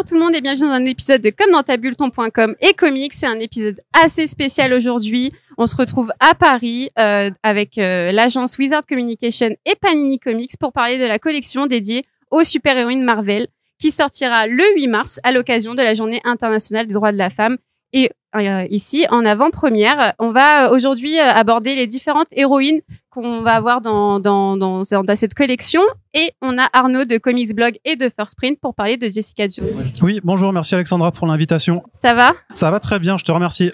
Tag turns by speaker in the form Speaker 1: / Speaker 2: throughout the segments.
Speaker 1: Bonjour tout le monde et bienvenue dans un épisode de Comme dans ta bulle ton.com et comics. C'est un épisode assez spécial aujourd'hui. On se retrouve à Paris euh, avec euh, l'agence Wizard Communication et Panini Comics pour parler de la collection dédiée aux super-héroïnes Marvel qui sortira le 8 mars à l'occasion de la journée internationale des droits de la femme. Et euh, ici, en avant-première, on va aujourd'hui euh, aborder les différentes héroïnes qu'on va avoir dans, dans, dans, dans, cette collection. Et on a Arnaud de Comics Blog et de First Print pour parler de Jessica Jones.
Speaker 2: Oui, bonjour, merci Alexandra pour l'invitation.
Speaker 1: Ça va?
Speaker 2: Ça va très bien, je te remercie.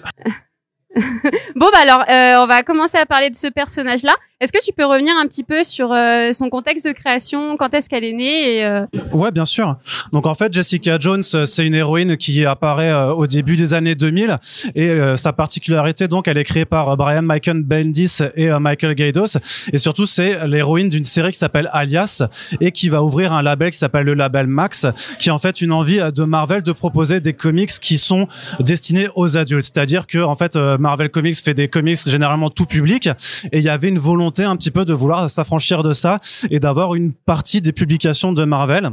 Speaker 1: bon, bah alors, euh, on va commencer à parler de ce personnage-là. Est-ce que tu peux revenir un petit peu sur euh, son contexte de création, quand est-ce qu'elle est née? Et, euh...
Speaker 2: Ouais, bien sûr. Donc en fait, Jessica Jones, euh, c'est une héroïne qui apparaît euh, au début des années 2000 et sa particularité, donc, elle est créée par Brian Michael Bendis et Michael Gaidos et surtout c'est l'héroïne d'une série qui s'appelle Alias et qui va ouvrir un label qui s'appelle le label Max, qui est en fait une envie de Marvel de proposer des comics qui sont destinés aux adultes. C'est-à-dire que en fait, Comics fait des comics généralement tout public et il y avait une volonté un petit peu de vouloir s'affranchir de ça et d'avoir une partie des publications de Marvel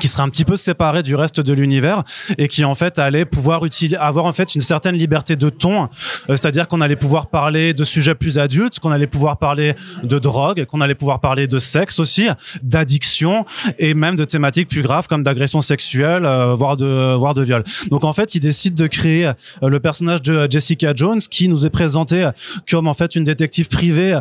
Speaker 2: qui serait un petit peu séparé du reste de l'univers et qui en fait allait pouvoir avoir en fait une certaine liberté de ton. Euh, c'est-à-dire qu'on allait pouvoir parler de sujets plus adultes qu'on allait pouvoir parler de drogue qu'on allait pouvoir parler de sexe aussi d'addiction et même de thématiques plus graves comme d'agression sexuelle euh, voire de voire de viol. Donc en fait il décide de créer euh, le personnage de Jessica Jones qui nous est présenté comme en fait une détective privée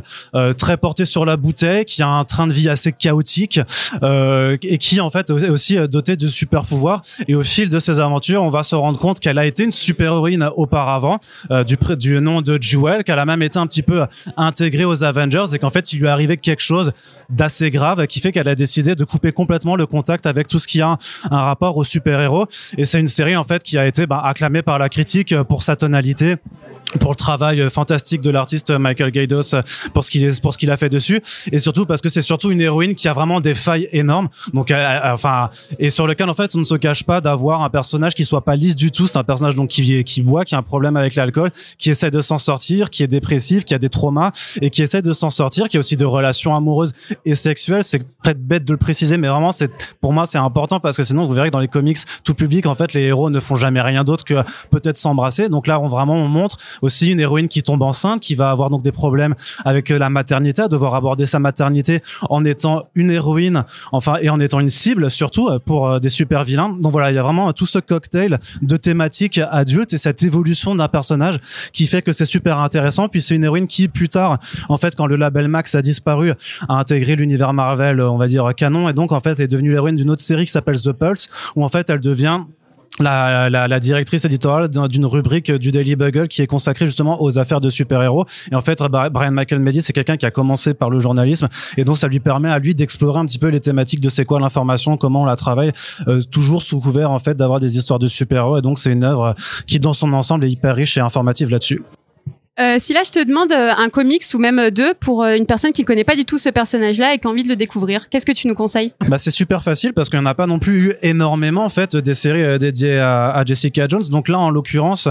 Speaker 2: très portée sur la bouteille qui a un train de vie assez chaotique et qui en fait aussi euh, dotée de super pouvoirs. Et au fil de ses aventures on va se rendre compte qu'elle a été une super héroïne auparavant euh, du du nom de Jewel qu'elle a même été un petit peu intégrée aux Avengers et qu'en fait il lui est arrivé quelque chose d'assez grave qui fait qu'elle a décidé de couper complètement le contact avec tout ce qui a un, rapport aux super héros et c'est une série en fait qui a été bah, acclamée par la critique pour sa tonalité pour le travail fantastique de l'artiste Michael Gaidos pour ce qu'il est pour ce qu'il a fait dessus. Et surtout parce que c'est surtout une héroïne qui a vraiment des failles énormes. Donc enfin et sur lequel en fait on ne se cache pas d'avoir un personnage qui soit pas lisse du tout. C'est un personnage donc qui qui boit qui a un problème avec l'alcool qui essaie de s'en sortir qui est dépressif qui a des traumas et qui essaie de s'en sortir qui a aussi des relations amoureuses et sexuelles. C'est peut-être bête de le préciser mais vraiment c'est pour moi c'est important parce que sinon vous verrez que dans les comics tout public en fait les héros ne font jamais rien d'autre que peut-être s'embrasser donc là on vraiment on montre aussi une héroïne qui tombe enceinte, qui va avoir donc des problèmes avec la maternité, à devoir aborder sa maternité en étant une héroïne, enfin et en étant une cible surtout pour des super vilains. Donc voilà, il y a vraiment tout ce cocktail de thématiques adultes et cette évolution d'un personnage qui fait que c'est super intéressant. Puis c'est une héroïne qui plus tard, en fait, quand le label Max a disparu, a intégré l'univers Marvel, on va dire canon, et donc en fait est devenue l'héroïne d'une autre série qui s'appelle The Pulse, où en fait elle devient la, la, la, directrice éditoriale d'une rubrique du Daily Bugle qui est consacrée justement aux affaires de super-héros. Et en fait, Brian Michael Medi, c'est quelqu'un qui a commencé par le journalisme et donc ça lui permet à lui d'explorer un petit peu les thématiques de c'est quoi l'information, comment on la travaille, euh, toujours sous couvert en fait d'avoir des histoires de super-héros. Et donc c'est une œuvre qui dans son ensemble est hyper riche et informative là-dessus.
Speaker 1: Euh, si là je te demande euh, un comics ou même euh, deux pour euh, une personne qui connaît pas du tout ce personnage-là et qui a envie de le découvrir, qu'est-ce que tu nous conseilles?
Speaker 2: Bah c'est super facile parce qu'il n'y en a pas non plus eu énormément en fait des séries dédiées à, Jessica Jones. Donc là en l'occurrence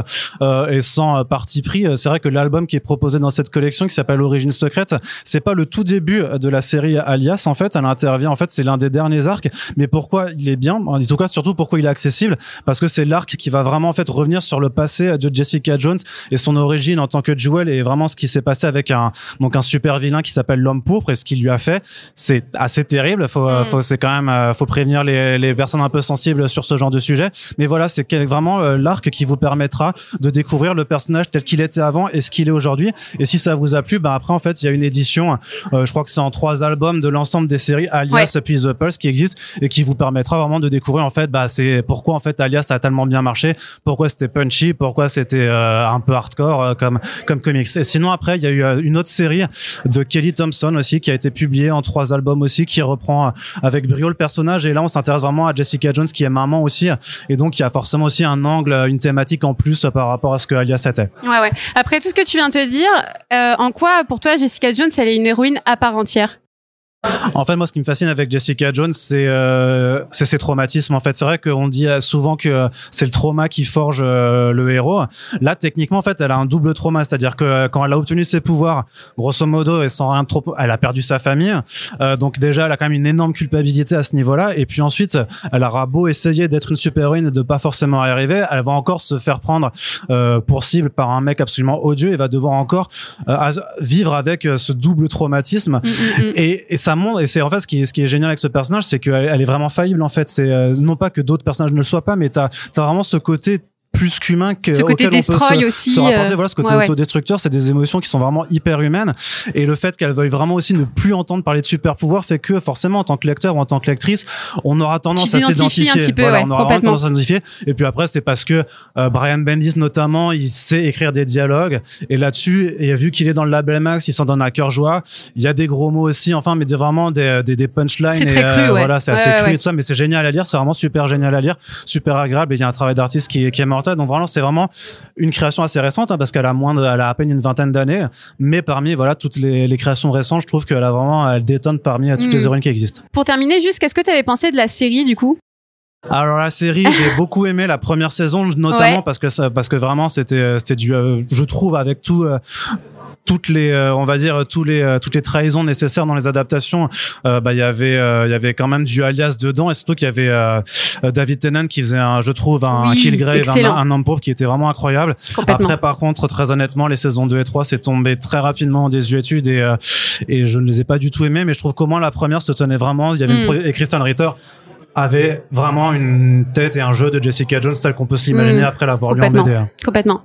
Speaker 2: et sans parti pris, c'est vrai que l'album qui est proposé dans cette collection qui s'appelle Origine secrète, c'est pas le tout début de la série Alias en fait. Elle intervient en fait c'est l'un des derniers arcs. Mais pourquoi il est bien? En tout cas surtout pourquoi il est accessible? Parce que c'est l'arc qui va vraiment en fait revenir sur le passé de Jessica Jones et son origine en tant que Jewel et vraiment ce qui s'est passé avec un donc un super vilain qui s'appelle l'homme pourpre et ce qu'il lui a fait c'est assez terrible faut, mm. faut c'est quand même faut prévenir les, les personnes un peu sensibles sur ce genre de sujet mais voilà c'est vraiment l'arc qui vous permettra de découvrir le personnage tel qu'il était avant et ce qu'il est aujourd'hui et si ça vous a plu bah après en fait il y a une édition euh, je crois que c'est en trois albums de l'ensemble des séries Alias ouais. puis The Pulse qui existe et qui vous permettra vraiment de découvrir en fait bah c'est pourquoi en fait Alias a tellement bien marché pourquoi c'était punchy pourquoi c'était euh, un peu hardcore euh, comme comme comics. Et sinon après il y a eu une autre série de Kelly Thompson aussi qui a été publiée en trois albums aussi qui reprend avec brio le personnage et là on s'intéresse vraiment à Jessica Jones qui est maman aussi et donc il y a forcément aussi un angle, une thématique en plus par rapport à ce que Alias était.
Speaker 1: Ouais ouais. Après tout ce que tu viens de te dire, euh, en quoi pour toi Jessica Jones elle est une héroïne à part entière?
Speaker 2: En fait, moi, ce qui me fascine avec Jessica Jones, c'est euh, c'est ses traumatismes. En fait, c'est vrai qu'on dit souvent que c'est le trauma qui forge euh, le héros. Là, techniquement, en fait, elle a un double trauma, c'est-à-dire que quand elle a obtenu ses pouvoirs, grosso modo, et sans rien trop, elle a perdu sa famille. Euh, donc déjà, elle a quand même une énorme culpabilité à ce niveau-là. Et puis ensuite, elle aura beau essayer d'être une super-héroïne et de pas forcément y arriver, elle va encore se faire prendre euh, pour cible par un mec absolument odieux et va devoir encore euh, vivre avec ce double traumatisme. Mm, mm, mm. Et, et ça et c'est en fait ce qui, est, ce qui est génial avec ce personnage, c'est qu'elle elle est vraiment faillible en fait. C'est non pas que d'autres personnages ne le soient pas, mais t'as as vraiment ce côté plus qu'humain que
Speaker 1: ce côté destroy aussi
Speaker 2: se rapporter, voilà ce côté autodestructeur c'est des émotions qui sont vraiment hyper humaines. Et le fait qu'elle veuille vraiment aussi ne plus entendre parler de super pouvoir fait que forcément en tant que lecteur ou en tant que lectrice on aura tendance à s'identifier.
Speaker 1: voilà,
Speaker 2: on aura tendance à s'identifier. Et puis après c'est parce que euh, Brian Bendis notamment il sait écrire des dialogues. Et là-dessus et vu qu'il est dans le label Max il s'en donne à cœur joie. Il y a des gros mots aussi enfin mais vraiment des, des, des punchlines
Speaker 1: c'est très
Speaker 2: cru,
Speaker 1: euh,
Speaker 2: voilà c'est assez cru et tout ça mais c'est génial à lire c'est vraiment super génial à lire super agréable. Et il y a un travail d'artiste qui, qui est donc vraiment c'est vraiment une création assez récente hein, parce qu'elle a moins, de, elle a à peine une vingtaine d'années. Mais parmi voilà toutes les, les, créations récentes, je trouve qu'elle a vraiment, elle détonne parmi toutes les hmm. héroïnes qui existent.
Speaker 1: Pour terminer, juste qu'est-ce que tu avais pensé de la série du coup?
Speaker 2: Alors la série, j'ai beaucoup aimé la première saison, notamment parce que ça, parce que vraiment c'était c'était du, euh, je trouve avec tout euh, toutes les euh, on va dire tous les euh, toutes les trahisons nécessaires dans les adaptations. Euh, bah il y avait il y avait quand même du alias dedans et surtout qu'il y avait David Tennant qui faisait un je trouve un
Speaker 1: oui,
Speaker 2: Killgrave un, un, homme pauvre qui était vraiment incroyable. Après par contre très honnêtement les saisons 2 et 3 c'est tombé très rapidement en désuétude et et je ne les ai pas du tout aimés mais je trouve comment la première se tenait vraiment. Il y avait mm. et Christian Ritter avait vraiment une tête et un jeu de Jessica Jones tel qu'on peut se l'imaginer mmh. après l'avoir lu en BD.
Speaker 1: Complètement.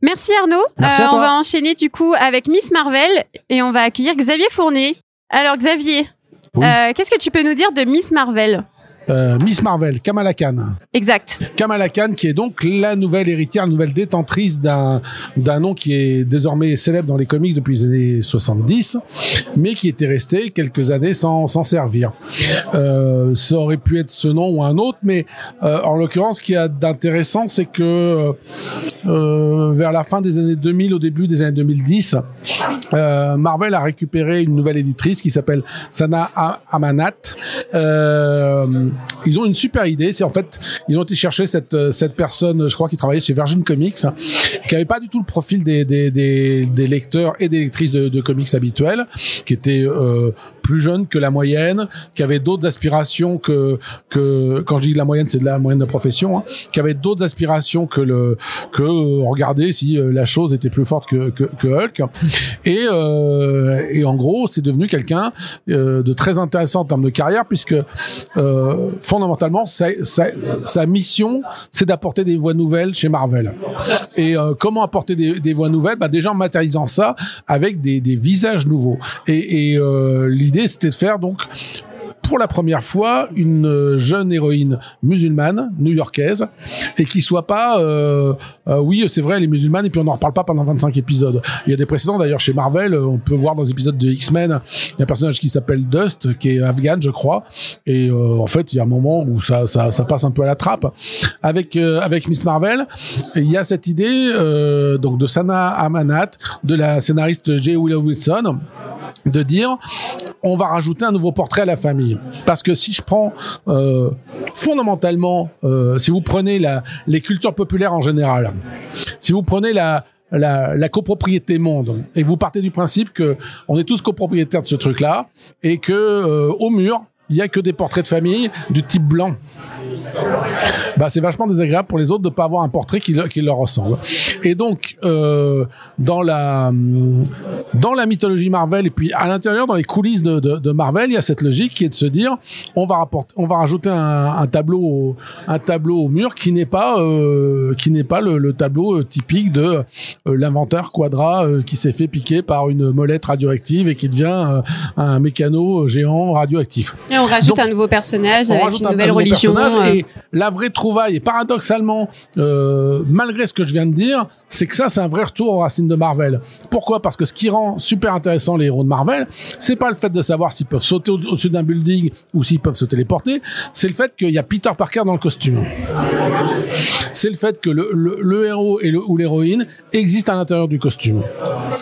Speaker 1: Merci Arnaud.
Speaker 2: Merci
Speaker 1: euh,
Speaker 2: on
Speaker 1: va enchaîner du coup avec Miss Marvel et on va accueillir Xavier Fournier. Alors Xavier, euh, qu'est-ce que tu peux nous dire de Miss Marvel?
Speaker 3: Euh, Miss Marvel, Kamala Khan.
Speaker 1: Exact.
Speaker 3: Kamala Khan, qui est donc la nouvelle héritière, la nouvelle détentrice d'un d'un nom qui est désormais célèbre dans les comics depuis les années 70, mais qui était resté quelques années sans s'en servir. Euh, ça aurait pu être ce nom ou un autre, mais euh, en l'occurrence, ce qui a d'intéressant, c'est que euh, vers la fin des années 2000, au début des années 2010, euh, Marvel a récupéré une nouvelle éditrice qui s'appelle Sana Amanat. Euh, ils ont une super idée. C'est en fait, ils ont été chercher cette euh, cette personne, je crois, qui travaillait chez Virgin Comics, qui avait pas du tout le profil des des, lecteurs et des lectrices de, de comics habituels, qui était euh, plus jeune que la moyenne, qui avait d'autres aspirations que que quand je dis la moyenne, c'est de la moyenne de profession, hein, qui avait d'autres aspirations que le que euh, regarder si euh, la chose était plus forte que Hulk. Et euh, et en gros, c'est devenu quelqu'un de très intéressant en termes de carrière puisque fondamentalement, sa, sa, mission, c'est d'apporter des voix nouvelles chez Marvel. Et comment apporter des, des voix nouvelles? Bah, Déjà en matérialisant ça avec des, des visages nouveaux. Et, c'était de faire donc pour la première fois une euh, jeune héroïne musulmane new-yorkaise et qui soit pas euh, euh, oui c'est vrai elle est musulmane et puis on n'en reparle pas pendant 25 épisodes. Il y a des précédents d'ailleurs chez Marvel on peut voir dans les épisodes de X-Men il y a un personnage qui s'appelle Dust qui est afghan je crois et euh, en fait il y a un moment où ça, ça, ça passe un peu à la trappe. Avec euh, avec Miss Marvel il y a cette idée euh, donc de Sana Amanat de la scénariste J. Willow Wilson de dire on va rajouter un nouveau portrait à la famille parce que si je prends euh, fondamentalement euh, si vous prenez la, les cultures populaires en général si vous prenez la la, la, copropriété monde et vous partez du principe que on est tous copropriétaires de ce truc là et que euh, au mur il y a que des portraits de famille du type blanc bah, c'est vachement désagréable pour les autres de pas avoir un portrait qui, leur ressemble. Et donc, euh, dans la dans la mythologie Marvel et puis à l'intérieur, dans les coulisses de, Marvel, il y a cette logique qui est de se dire, on va rapporter, on va rajouter un, tableau, au, un tableau au mur qui n'est pas euh, qui n'est pas le, le, tableau euh, typique de euh, l'inventeur Quadra qui s'est fait piquer par une molette radioactive et qui devient un mécano géant radioactif.
Speaker 1: On rajoute donc, un nouveau personnage avec une nouvelle religion.
Speaker 3: Et la vraie trouvaille, et paradoxalement, euh, malgré ce que je viens de dire, c'est que ça, c'est un vrai retour aux racines de Marvel. Pourquoi? Parce que ce qui rend super intéressant les héros de Marvel, c'est pas le fait de savoir s'ils peuvent sauter au- au-dessus d'un building ou s'ils peuvent se téléporter, c'est le fait qu'il y a Peter Parker dans le costume. C'est le fait que le, le- le héros et le, ou l'héroïne existent à l'intérieur du costume.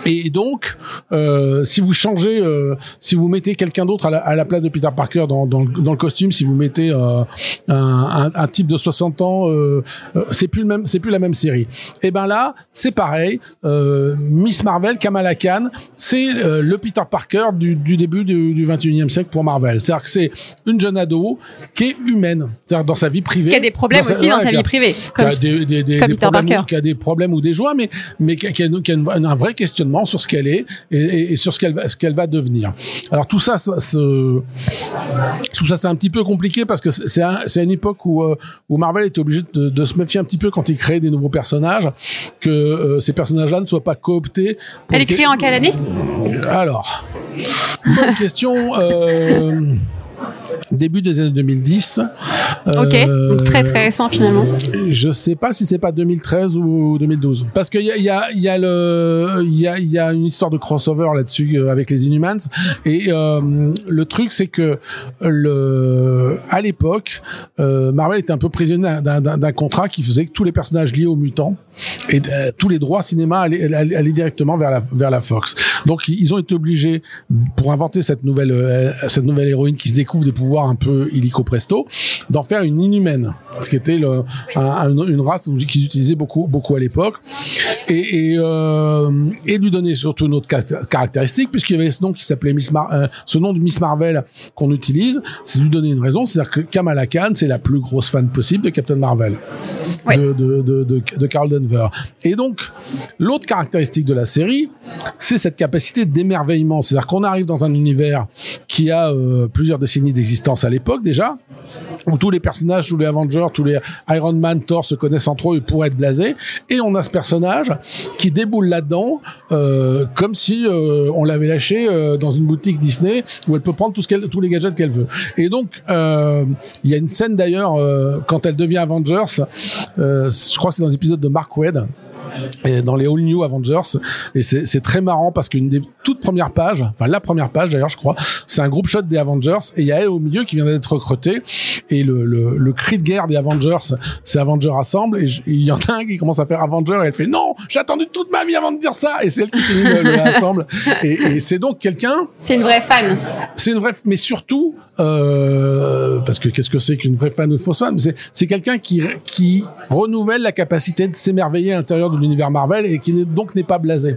Speaker 3: Et donc, euh, si vous changez, euh, si vous mettez quelqu'un d'autre à la place de Peter Parker dans, dans, le- dans le costume, si vous mettez euh, un, un, un type de 60 ans, euh, euh, c'est plus le même, c'est plus la même série. Et ben là, c'est pareil. Euh, Miss Marvel, Kamala Khan, c'est euh, le Peter Parker du, du début du, du 21e siècle pour Marvel. C'est-à-dire que c'est une jeune ado qui est humaine, c'est-à-dire dans sa vie privée.
Speaker 1: Qui a des problèmes aussi dans
Speaker 3: ouais,
Speaker 1: sa vie privée.
Speaker 3: qui
Speaker 1: Comme
Speaker 3: a des, des, des,
Speaker 1: comme Peter Parker.
Speaker 3: qui a des problèmes ou des joies, mais mais qui a, qui a- qui a une- un vrai questionnement sur ce qu'elle est et, et- et sur ce qu'elle va, ce qu'elle va devenir. Alors tout ça, ça se- tout ça, c'est un petit peu compliqué parce que c'est un- une époque où euh, où Marvel était obligé de, de se méfier un petit peu quand il créait des nouveaux personnages, que euh, ces personnages-là ne soient pas cooptés.
Speaker 1: Elle est créée en quelle année?
Speaker 3: Alors, bonne question. Début des années 2010.
Speaker 1: Ok,
Speaker 3: Euh,
Speaker 1: donc très très récent finalement.
Speaker 3: Je sais pas si c'est pas 2013 ou 2012. Parce qu'il y a, y, a, y, a le- y, a, y a une histoire de crossover là-dessus euh, avec les Inhumans. Et euh, le truc, c'est que le, à l'époque, euh, Marvel était un peu prisonnier d'un- contrat qui faisait que tous les personnages liés aux mutants et tous les droits cinéma allaient, directement vers la, vers la Fox. Donc ils ont été obligés, pour inventer cette nouvelle, cette nouvelle héroïne qui se découvre des pouvoirs un peu illico presto, d'en faire une inhumaine, ce qui était le, un- un- une race qu'ils utilisaient beaucoup, beaucoup à l'époque, et, et, euh, et lui donner surtout une autre ca- caractéristique, puisqu'il y avait ce nom qui s'appelait Miss Mar- euh, ce nom de Miss Marvel qu'on utilise, c'est lui donner une raison, c'est-à-dire que Kamala Khan, c'est la plus grosse fan possible de Captain Marvel de, de, de, de Carl Denver. Et donc, l'autre caractéristique de la série, c'est cette capacité d'émerveillement. C'est-à-dire qu'on arrive dans un univers qui a euh, plusieurs décennies d'existence à l'époque déjà, où tous les personnages, tous les Avengers, tous les Iron Man, Thor se connaissent entre eux pourraient être blasés. Et on a ce personnage qui déboule là-dedans euh, comme si euh, on l'avait lâché euh, dans une boutique Disney où elle peut prendre tout ce qu'elle, tous les gadgets qu'elle veut. Et donc, il y a une scène d'ailleurs quand elle devient Avengers, je crois que c'est dans l'épisode de Mark Wade et dans les All New Avengers. Et c'est très marrant parce qu'une des toutes premières pages enfin la première page d'ailleurs je crois c'est un groupe shot des Avengers et il y a elle au milieu qui vient d'être recrutée. Et le, le, le cri de guerre des Avengers c'est Avengers Assemble et il y en a un qui commence à faire Avenger et elle fait non j'ai attendu toute ma vie avant de dire ça. Et c'est elle qui finit le, le Assemble. Et, et c'est donc quelqu'un
Speaker 1: C'est une vraie fan.
Speaker 3: c'est une vraie, mais surtout, euh, parce que qu'est-ce que c'est qu'une vraie fan ou fausse fan? C'est c'est quelqu'un qui, qui renouvelle la capacité de s'émerveiller à l'intérieur de l'univers Marvel et qui donc n'est pas blasé.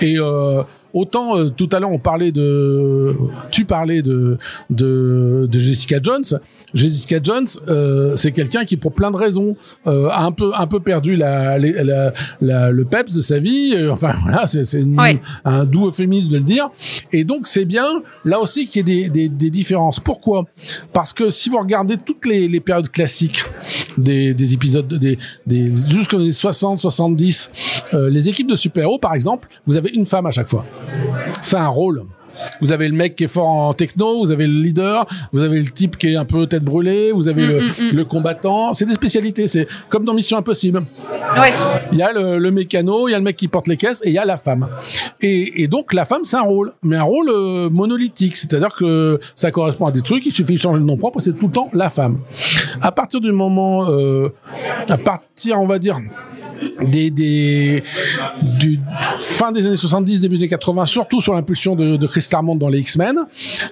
Speaker 3: Et euh, autant euh, tout à l'heure on parlait de, tu parlais de, de Jessica Jones. Jessica Jones, euh, c'est quelqu'un qui pour plein de raisons euh, a un peu un peu perdu la, la, la- la- le peps de sa vie. Euh, enfin voilà, c'est
Speaker 1: Ouais.
Speaker 3: un doux euphémisme de le dire. Et donc c'est bien là aussi qu'il y ait des, des, des différences. Pourquoi? Parce que si vous regardez toutes les, les périodes classiques des, des épisodes, des, des jusqu'aux années 60, 70, euh, les équipes de super-héros par exemple, vous avez une femme à chaque fois. C'est un rôle. Vous avez le mec qui est fort en techno, vous avez le leader, vous avez le type qui est un peu tête brûlée, vous avez le, le combattant. C'est des spécialités. C'est comme dans Mission Impossible.
Speaker 1: Ouais.
Speaker 3: Il y a le, le mécano, il y a le mec qui porte les caisses et il y a la femme. Et, et donc la femme c'est un rôle, mais un rôle euh, monolithique, c'est-à-dire que ça correspond à des trucs, il suffit de changer le nom propre, c'est tout le temps la femme. À partir du moment, euh, à partir on va dire des, des du fin des années 70, début des années 80, surtout sur l'impulsion de, de Chris Claremont dans les X-Men,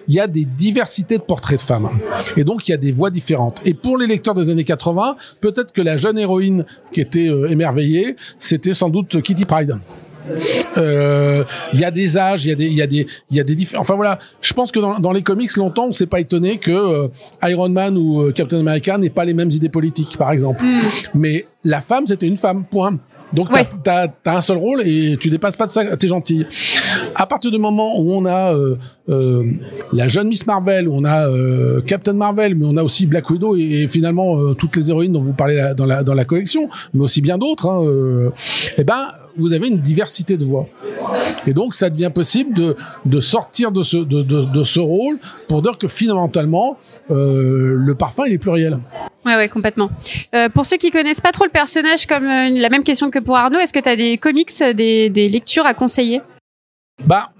Speaker 3: il y a des diversités de portraits de femmes. Et donc, il y a des voix différentes. Et pour les lecteurs des années 80, peut-être que la jeune héroïne qui était euh, émerveillée, c'était sans doute Kitty Pride. Euh, Il y a des âges, il y a des, il y a des, il y a des différents. Enfin voilà, je pense que dans, dans les comics, longtemps, on s'est pas étonné que euh, Iron Man ou Captain America n'aient pas les mêmes idées politiques, par exemple. Mais la femme, c'était une femme. Point. Donc
Speaker 1: Ouais.
Speaker 3: t'as as, un seul rôle et tu dépasses pas de ça, t'es gentil. À partir du moment où on a euh, euh, la jeune Miss Marvel, où on a euh, Captain Marvel, mais on a aussi Black Widow et, et finalement euh, toutes les héroïnes dont vous parlez la- dans la dans la collection, mais aussi bien d'autres. Hein, euh, eh ben vous avez une diversité de voix. Et donc, ça devient possible de, de sortir de ce, de, de, de ce rôle pour dire que fondamentalement, euh, le parfum, il est pluriel.
Speaker 1: Ouais, ouais, complètement. Euh, pour ceux qui connaissent pas trop le personnage, comme euh, la même question que pour Arnaud, est-ce que tu as des comics, des, des lectures à conseiller?
Speaker 3: Bah,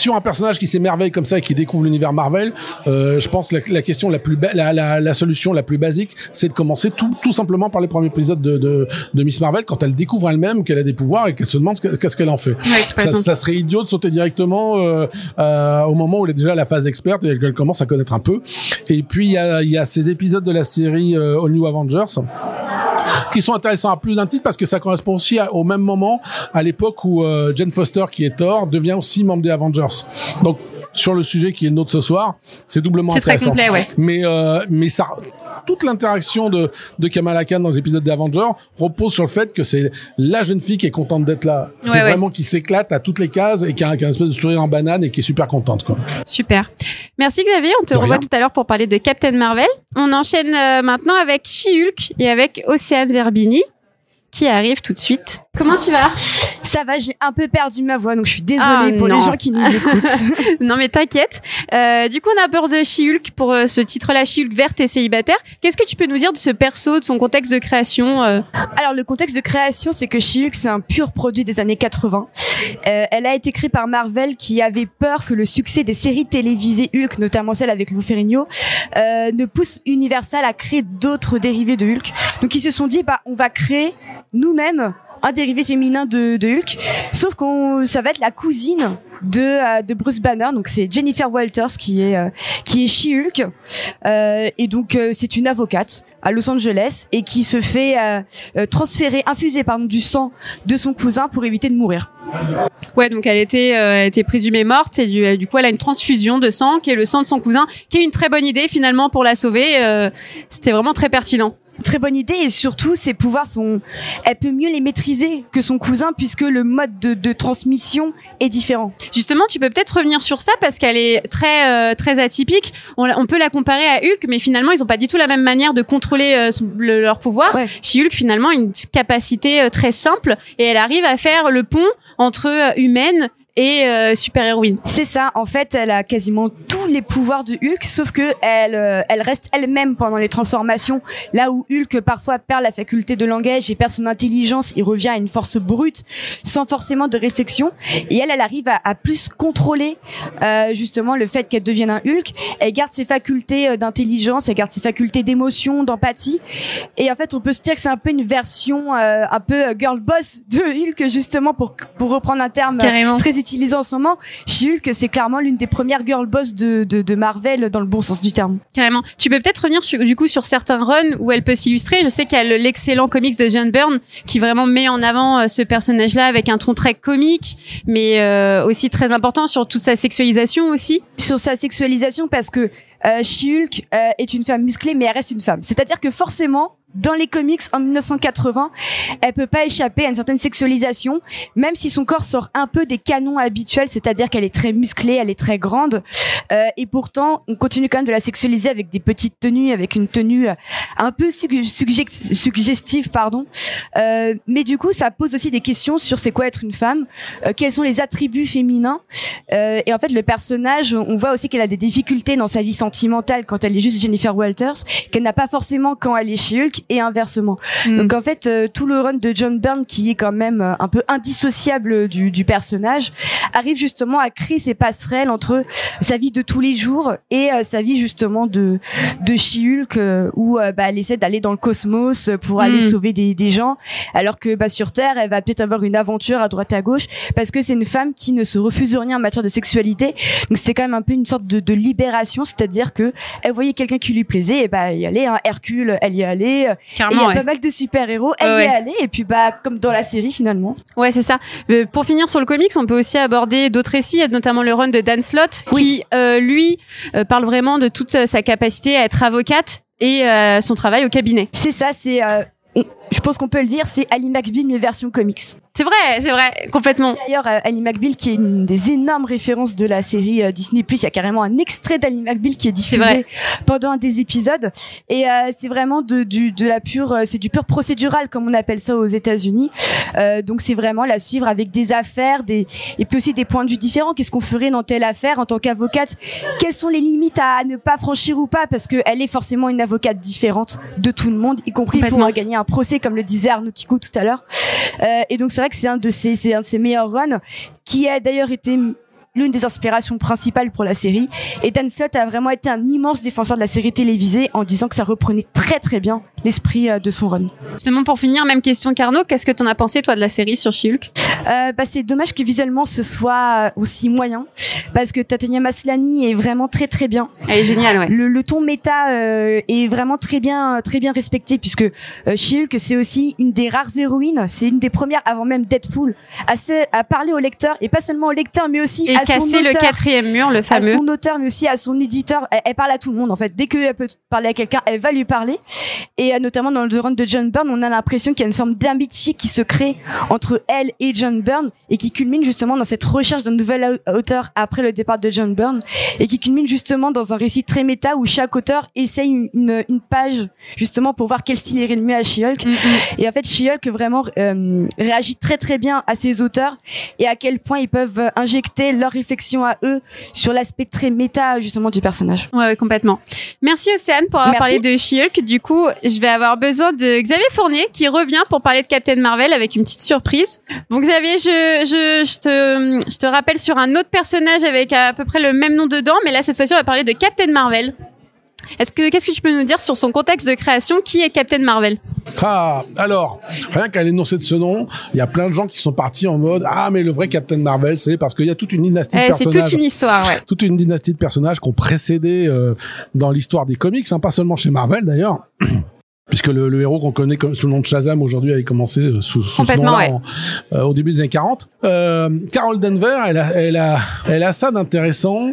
Speaker 3: sur un personnage qui s'émerveille comme ça et qui découvre l'univers Marvel, euh, je pense que la, la question la plus la, la, la solution la plus basique, c'est de commencer tout, tout simplement par les premiers épisodes de, de, de Miss Marvel quand elle découvre elle-même qu'elle a des pouvoirs et qu'elle se demande que- qu'est-ce qu'elle en fait.
Speaker 1: Ouais,
Speaker 3: Ça, ça serait idiot de sauter directement euh, euh, au moment où elle est déjà à la phase experte et qu'elle commence à connaître un peu. Et puis il y a, il y a ces épisodes de la série euh, All New Avengers qui sont intéressants à plus d'un titre parce que ça correspond aussi au même moment à l'époque où euh, Jane Foster qui est Thor devient aussi membre des Avengers. Donc sur le sujet qui est nôtre ce soir, c'est doublement
Speaker 1: C'est très
Speaker 3: intéressant.
Speaker 1: complet, ouais.
Speaker 3: Mais euh, mais ça toute l'interaction de de Kamala Khan dans les épisodes des Avengers repose sur le fait que c'est la jeune fille qui est contente d'être là,
Speaker 1: Ouais,
Speaker 3: c'est
Speaker 1: ouais.
Speaker 3: vraiment qui s'éclate à toutes les cases et qui a, qui a une espèce de sourire en banane et qui est super contente quoi.
Speaker 1: Super. Merci Xavier, on te revoit tout à l'heure pour parler de Captain Marvel. On enchaîne euh, maintenant avec She-Hulk et avec Océane Zerbini qui arrive tout de suite. Comment tu vas?
Speaker 4: Ça va, j'ai un peu perdu ma voix, donc je suis désolée
Speaker 1: Ah,
Speaker 4: pour
Speaker 1: non.
Speaker 4: les gens qui nous écoutent.
Speaker 1: Non mais t'inquiète. Euh, du coup on a peur de She-Hulk pour euh, ce titre-là, She-Hulk verte et célibataire. Qu'est-ce que tu peux nous dire de ce perso, de son contexte de création euh
Speaker 4: Alors le contexte de création, c'est que She-Hulk, c'est un pur produit des années 80. Euh, elle a été créée par Marvel qui avait peur que le succès des séries télévisées Hulk, notamment celle avec Lou Ferrigno, euh, ne pousse Universal à créer d'autres dérivés de Hulk. Donc ils se sont dit, bah on va créer nous-mêmes un dérivé féminin de, de Hulk, sauf qu'on ça va être la cousine de, euh, de Bruce Banner, donc c'est Jennifer Walters qui est euh, qui est She-Hulk, Euh, et donc euh, c'est une avocate à Los Angeles et qui se fait euh, euh, transférer, infuser pardon du sang de son cousin pour éviter de mourir.
Speaker 1: Ouais, donc elle était, elle était présumée morte et du, du coup elle a une transfusion de sang qui est le sang de son cousin, qui est une très bonne idée finalement pour la sauver. C'était vraiment très pertinent.
Speaker 4: Très bonne idée et surtout ses pouvoirs sont, elle peut mieux les maîtriser que son cousin puisque le mode de, de transmission est différent.
Speaker 1: Justement, tu peux peut-être revenir sur ça parce qu'elle est très euh, très atypique. On, peut la comparer à Hulk, mais finalement ils ont pas du tout la même manière de contrôler euh, son- le- leur pouvoir.
Speaker 4: Ouais.
Speaker 1: Chez Hulk, finalement, une capacité euh, très simple et elle arrive à faire le pont entre euh, humaine et euh, super héroïne.
Speaker 4: C'est ça. En fait, elle a quasiment tous les pouvoirs de Hulk, sauf que elle, euh, elle reste elle-même pendant les transformations. Là où Hulk parfois perd la faculté de langage et perd son intelligence, il revient à une force brute, sans forcément de réflexion. Et elle, elle arrive à, à plus contrôler euh, justement le fait qu'elle devienne un Hulk. Elle garde ses facultés euh, d'intelligence, elle garde ses facultés d'émotion, d'empathie. Et en fait, on peut se dire que c'est un peu une version euh, un peu euh, girl boss de Hulk, justement pour pour reprendre un terme
Speaker 1: Carrément.
Speaker 4: très utilisé en ce moment. She-Hulk, c'est clairement l'une des premières girl boss de, de, de Marvel dans le bon sens du terme.
Speaker 1: Carrément. Tu peux peut-être revenir sur, du coup sur certains runs où elle peut s'illustrer. Je sais qu'il y a le- l'excellent comics de John Byrne qui vraiment met en avant euh, ce personnage-là avec un ton très comique, mais euh, aussi très important sur toute sa sexualisation aussi.
Speaker 4: Sur sa sexualisation, parce que euh, She-Hulk euh, est une femme musclée, mais elle reste une femme. C'est-à-dire que forcément, dans les comics en 1980, elle peut pas échapper à une certaine sexualisation, même si son corps sort un peu des canons habituels, c'est-à-dire qu'elle est très musclée, elle est très grande, euh, et pourtant on continue quand même de la sexualiser avec des petites tenues, avec une tenue euh, un peu sug- suggest- suggestive, pardon. Euh, mais du coup, ça pose aussi des questions sur c'est quoi être une femme, euh, quels sont les attributs féminins, et en fait le personnage, on voit aussi qu'elle a des difficultés dans sa vie sentimentale quand elle est juste Jennifer Walters, qu'elle n'a pas forcément quand elle est chez Hulk et inversement.
Speaker 1: Mm.
Speaker 4: Donc en fait, tout le run de John Byrne, qui est quand même un peu indissociable du, du personnage, arrive justement à créer ces passerelles entre sa vie de tous les jours et euh, sa vie justement de de She-Hulk, euh, où euh, bah, elle essaie d'aller dans le cosmos pour aller
Speaker 1: Mm.
Speaker 4: sauver des, des gens, alors que bah, sur Terre, elle va peut-être avoir une aventure à droite et à gauche, parce que c'est une femme qui ne se refuse rien en matière de sexualité. Donc c'est quand même un peu une sorte de, de libération, c'est-à-dire que elle voyait quelqu'un qui lui plaisait, et bah elle y allait, hein, Hercule, elle y allait. euh, il y a
Speaker 1: ouais.
Speaker 4: pas mal de super-héros, elle
Speaker 1: Ouais,
Speaker 4: y allée, et puis bah comme dans la série finalement.
Speaker 1: Ouais, c'est ça. Euh, pour finir sur le comics, on peut aussi aborder d'autres récits, notamment le run de Dan Slott, qui euh, lui euh, parle vraiment de toute euh, sa capacité à être avocate et euh, son travail au cabinet.
Speaker 4: C'est ça, c'est euh, je pense qu'on peut le dire, c'est Ali McBeal mais version comics.
Speaker 1: C'est vrai, c'est vrai, complètement.
Speaker 4: D'ailleurs, euh, Ali McBeal qui est une des énormes références de la série euh, Disney+, il y a carrément un extrait d'Ali McBeal qui est diffusé pendant un des épisodes et euh, c'est vraiment de, du de la pure c'est du pur procédural comme on appelle ça aux États-Unis. Euh, donc c'est vraiment la suivre avec des affaires des et puis aussi des points de vue différents. Qu'est-ce qu'on ferait dans telle affaire en tant qu'avocate? Quelles sont les limites à ne pas franchir ou pas? Parce que elle est forcément une avocate différente de tout le monde, y compris pour gagner un procès comme le disait Arnaud Tico tout à l'heure. Euh, et donc c'est vrai que c'est un de ses c'est un de ses meilleurs runs qui a d'ailleurs été l'une des inspirations principales pour la série. Et Dan Slott a vraiment été un immense défenseur de la série télévisée en disant que ça reprenait très très bien l'esprit euh, de son run.
Speaker 1: Justement, pour finir, même question qu'Arnaud, qu'est-ce que t'en as pensé, toi, de la série sur She-Hulk
Speaker 4: Euh, bah, c'est dommage que visuellement ce soit euh, aussi moyen parce que Tatiana Maslany est vraiment très très bien.
Speaker 1: Elle est géniale, ouais.
Speaker 4: Le, le ton méta euh, est vraiment très bien très bien respecté puisque euh, She-Hulk c'est aussi une des rares héroïnes, c'est une des premières avant même Deadpool à, se- à parler au lecteur et pas seulement au lecteur mais aussi
Speaker 1: Et
Speaker 4: à son
Speaker 1: casser le
Speaker 4: auteur.
Speaker 1: quatrième mur, le
Speaker 4: à
Speaker 1: fameux.
Speaker 4: son auteur mais aussi à son éditeur elle, elle parle à tout le monde en fait dès qu'elle peut parler à quelqu'un elle va lui parler et euh, notamment dans le The Run de John Byrne on a l'impression qu'il y a une forme d'amitié qui se crée entre elle et John Byrne et qui culmine justement dans cette recherche d'un nouvel au- auteur après le départ de John Byrne et qui culmine justement dans un récit très méta où chaque auteur essaye une, une, une page justement pour voir quel style irait le mieux à She-Hulk
Speaker 1: Mm, mm.
Speaker 4: et en fait, She-Hulk vraiment euh, réagit très très bien à ses auteurs et à quel point ils peuvent euh, injecter leur réflexion à eux sur l'aspect très méta justement du personnage.
Speaker 1: Ouais, ouais, complètement. Merci Océane pour avoir
Speaker 4: Merci.
Speaker 1: parlé de She-Hulk. Du coup, je vais avoir besoin de Xavier Fournier qui revient pour parler de Captain Marvel avec une petite surprise. Bon Xavier, je, je, je, te, je te rappelle sur un autre personnage avec à peu près le même nom dedans, mais là cette fois-ci on va parler de Captain Marvel. Est-ce que qu'est-ce que tu peux nous dire sur son contexte de création? Qui est Captain Marvel?
Speaker 3: Ah, alors, rien qu'à l'énoncé de ce nom, il y a plein de gens qui sont partis en mode Ah, mais le vrai Captain Marvel, c'est parce qu'il y a toute une dynastie de
Speaker 1: Eh, C'est
Speaker 3: personnages.
Speaker 1: toute une histoire, ouais.
Speaker 3: toute une dynastie de personnages qui ont précédé euh, dans l'histoire des comics, hein, pas seulement chez Marvel d'ailleurs. Puisque le, le héros qu'on connaît comme, sous le nom de Shazam aujourd'hui avait commencé euh, sous, sous ce
Speaker 1: Complètement,
Speaker 3: nom-là
Speaker 1: ouais.
Speaker 3: en- euh, au début des années 40. Euh, Carol Denver, elle a, elle a, elle a ça d'intéressant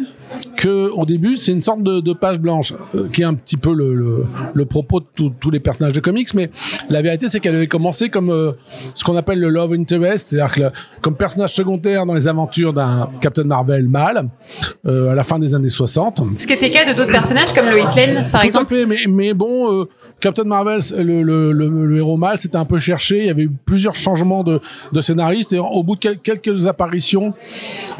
Speaker 3: que au début c'est une sorte de, de page blanche euh, qui est un petit peu le, le, le propos de tous- tous les personnages de comics mais la vérité c'est qu'elle avait commencé comme euh, ce qu'on appelle le love interest c'est-à-dire que le- comme personnage secondaire dans les aventures d'un Captain Marvel mâle euh, à la fin des années 60
Speaker 1: Ce qui était le cas de d'autres personnages comme Lois Lane, par
Speaker 3: tout
Speaker 1: exemple.
Speaker 3: à fait, mais, mais bon, euh, Captain Marvel, le, le, le, le héros mâle, c'était un peu cherché. Il y avait eu plusieurs changements de, de scénaristes et au bout de quel- quelques apparitions,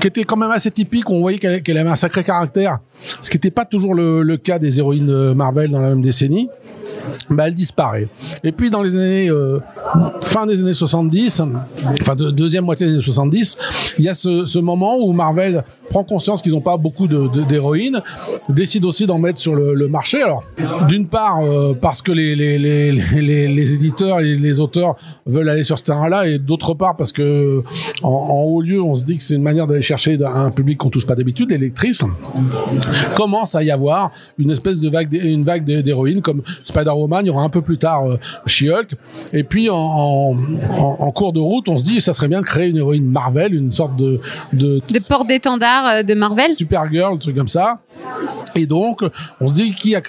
Speaker 3: qui étaient quand même assez typiques, on voyait qu'elle qu'elle avait un sacré caractère, ce qui n'était pas toujours le, le cas des héroïnes euh, Marvel dans la même décennie. Bah, elle disparaît. Et puis dans les années euh, fin des années 70, enfin de, deuxième moitié des années 70, il y a ce, moment où Marvel prend conscience qu'ils n'ont pas beaucoup d'héroïnes, décide aussi d'en mettre sur le, marché. Alors, d'une part euh, parce que les, éditeurs et les auteurs veulent aller sur ce terrain-là, et d'autre part parce que en, haut lieu, on se dit que c'est une manière d'aller chercher un public qu'on touche pas d'habitude, les lectrices commence à y avoir une espèce de vague, une vague d'hé- d'héroïnes comme Spider-Woman, il y aura un peu plus tard euh, She-Hulk. Et puis en, en, en- en cours de route, on se dit ça serait bien de créer une héroïne Marvel, une sorte de, de
Speaker 1: De port-d'étendard euh, de Marvel.
Speaker 3: Supergirl, un truc comme ça. Et donc, on se dit qui a,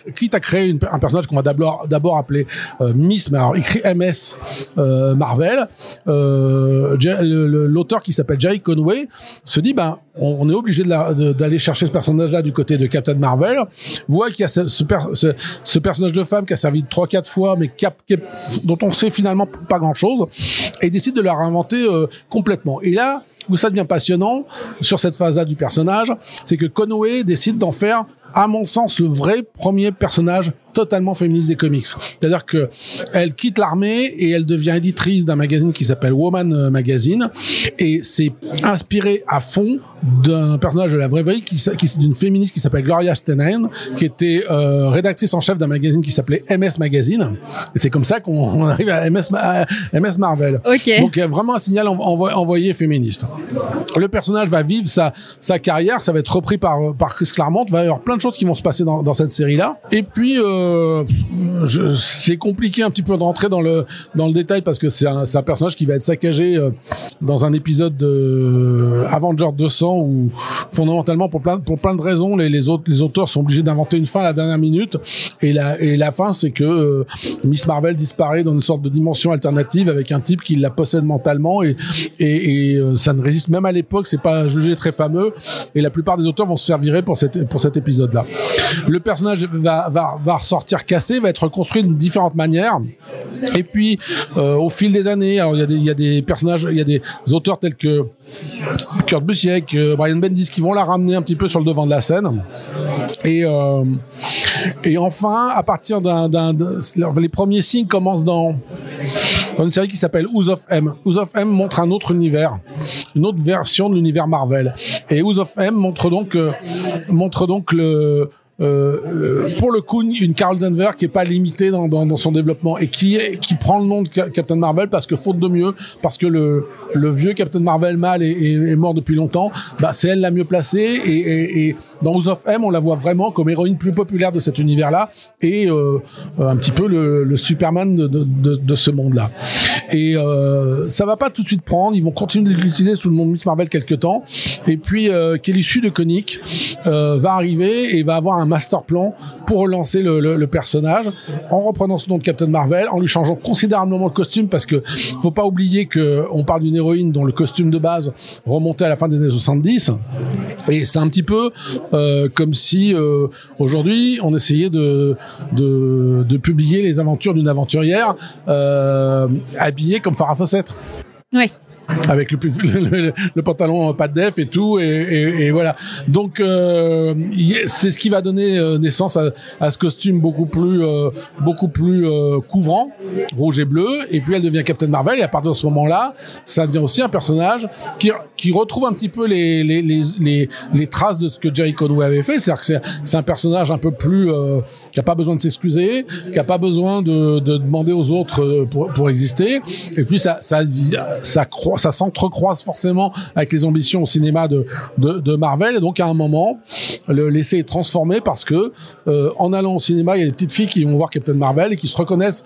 Speaker 3: une- un personnage qu'on va d'abord d'abord appeler euh, Miss, mais alors écrit MS euh, Marvel. Euh, L'auteur qui s'appelle Jay Conway se dit ben on, est obligé d'aller chercher ce personnage-là du côté de Captain Marvel. Voit qu'il y a ce, ce, per- ce- ce personnage de femme qui a servi trois quatre fois, mais dont on sait finalement pas grand-chose, et décide de la réinventer complètement. Et là, où ça devient passionnant sur cette phase-là du personnage, c'est que Conway décide d'en faire, à mon sens, le vrai premier personnage totalement féministe des comics. C'est-à-dire que elle quitte l'armée et elle devient éditrice d'un magazine qui s'appelle Woman Magazine et c'est inspiré à fond d'un personnage de la vraie vie qui, d'une féministe qui s'appelle Gloria Steinem qui était euh, rédactrice en chef d'un magazine qui s'appelait MS Magazine et c'est comme ça qu'on on arrive à MS, Ma- à MS Marvel.
Speaker 1: Ok.
Speaker 3: Donc il y a vraiment un signal envo- envo- envoyé féministe. Le personnage va vivre sa, sa carrière, ça va être repris par, par Chris Claremont, va y avoir plein de choses qui vont se passer dans, cette série-là. Et puis, euh, c'est compliqué un petit peu de rentrer dans le dans le détail parce que c'est un, un personnage qui va être saccagé euh, dans un épisode de Avenger 200 où fondamentalement pour plein pour plein de raisons les, les autres les auteurs sont obligés d'inventer une fin à la dernière minute. Et la et la fin c'est que euh, Miss Marvel disparaît dans une sorte de dimension alternative avec un type qui la possède mentalement et et, et, euh, ça ne résiste même à l'époque c'est pas jugé très fameux. Et la plupart des auteurs vont se virer pour cette pour cet épisode le personnage va ressortir cassé va être reconstruit de différentes manières. Et puis euh, au fil des années il y a des personnages il y a des auteurs tels que Kurt Busiek, Brian Bendis qui vont la ramener un petit peu sur le devant de la scène. Et euh, et enfin, à partir d'un, les premiers signes commencent dans dans une série qui s'appelle Who's of M. Who's of M montre un autre univers, une autre version de l'univers Marvel. Et Who's of M montre donc euh, montre donc le pour le coup une Carol Denver qui est pas limitée dans, dans, dans son développement et qui est, qui prend le nom de Ca- Captain Marvel parce que faute de mieux parce que le le vieux Captain Marvel mâle est, est, est mort depuis longtemps bah c'est elle la mieux placée et, et, et dans House of M on la voit vraiment comme héroïne plus populaire de cet univers là et euh, un petit peu le, Superman de, ce monde là et euh, ça va pas tout de suite prendre. Ils vont continuer de l'utiliser sous le nom de Miss Marvel quelques temps. Et puis euh, Kelly Sue de Koenig euh, va arriver et va avoir un master plan pour relancer le, personnage en reprenant ce nom de Captain Marvel, en lui changeant considérablement le costume parce que faut pas oublier que on parle d'une héroïne dont le costume de base remontait à la fin des années 70 et c'est un petit peu euh, comme si euh, aujourd'hui on essayait de, de de publier les aventures d'une aventurière euh, habillée comme Farah Fawcett
Speaker 1: Oui.
Speaker 3: Avec le, le, le- le pantalon pas de def et tout et, et- et voilà. Donc euh, c'est ce qui va donner euh, naissance à, à ce costume beaucoup plus euh, beaucoup plus euh, couvrant rouge et bleu. Et puis elle devient Captain Marvel. Et à partir de ce moment là ça devient aussi un personnage qui, qui retrouve un petit peu les, les, les, les, les traces de ce que Jerry Conway avait fait. C'est-à-dire que c'est, c'est un personnage un peu plus euh, qui a pas besoin de s'excuser qui a pas besoin de, de demander aux autres euh, pour, pour exister. Et puis ça ça ça croît ça s'entrecroise forcément avec les ambitions au cinéma de, de, Marvel et donc à un moment le l'essai est transformé parce que euh, en allant au cinéma il y a des petites filles qui vont voir Captain Marvel et qui se reconnaissent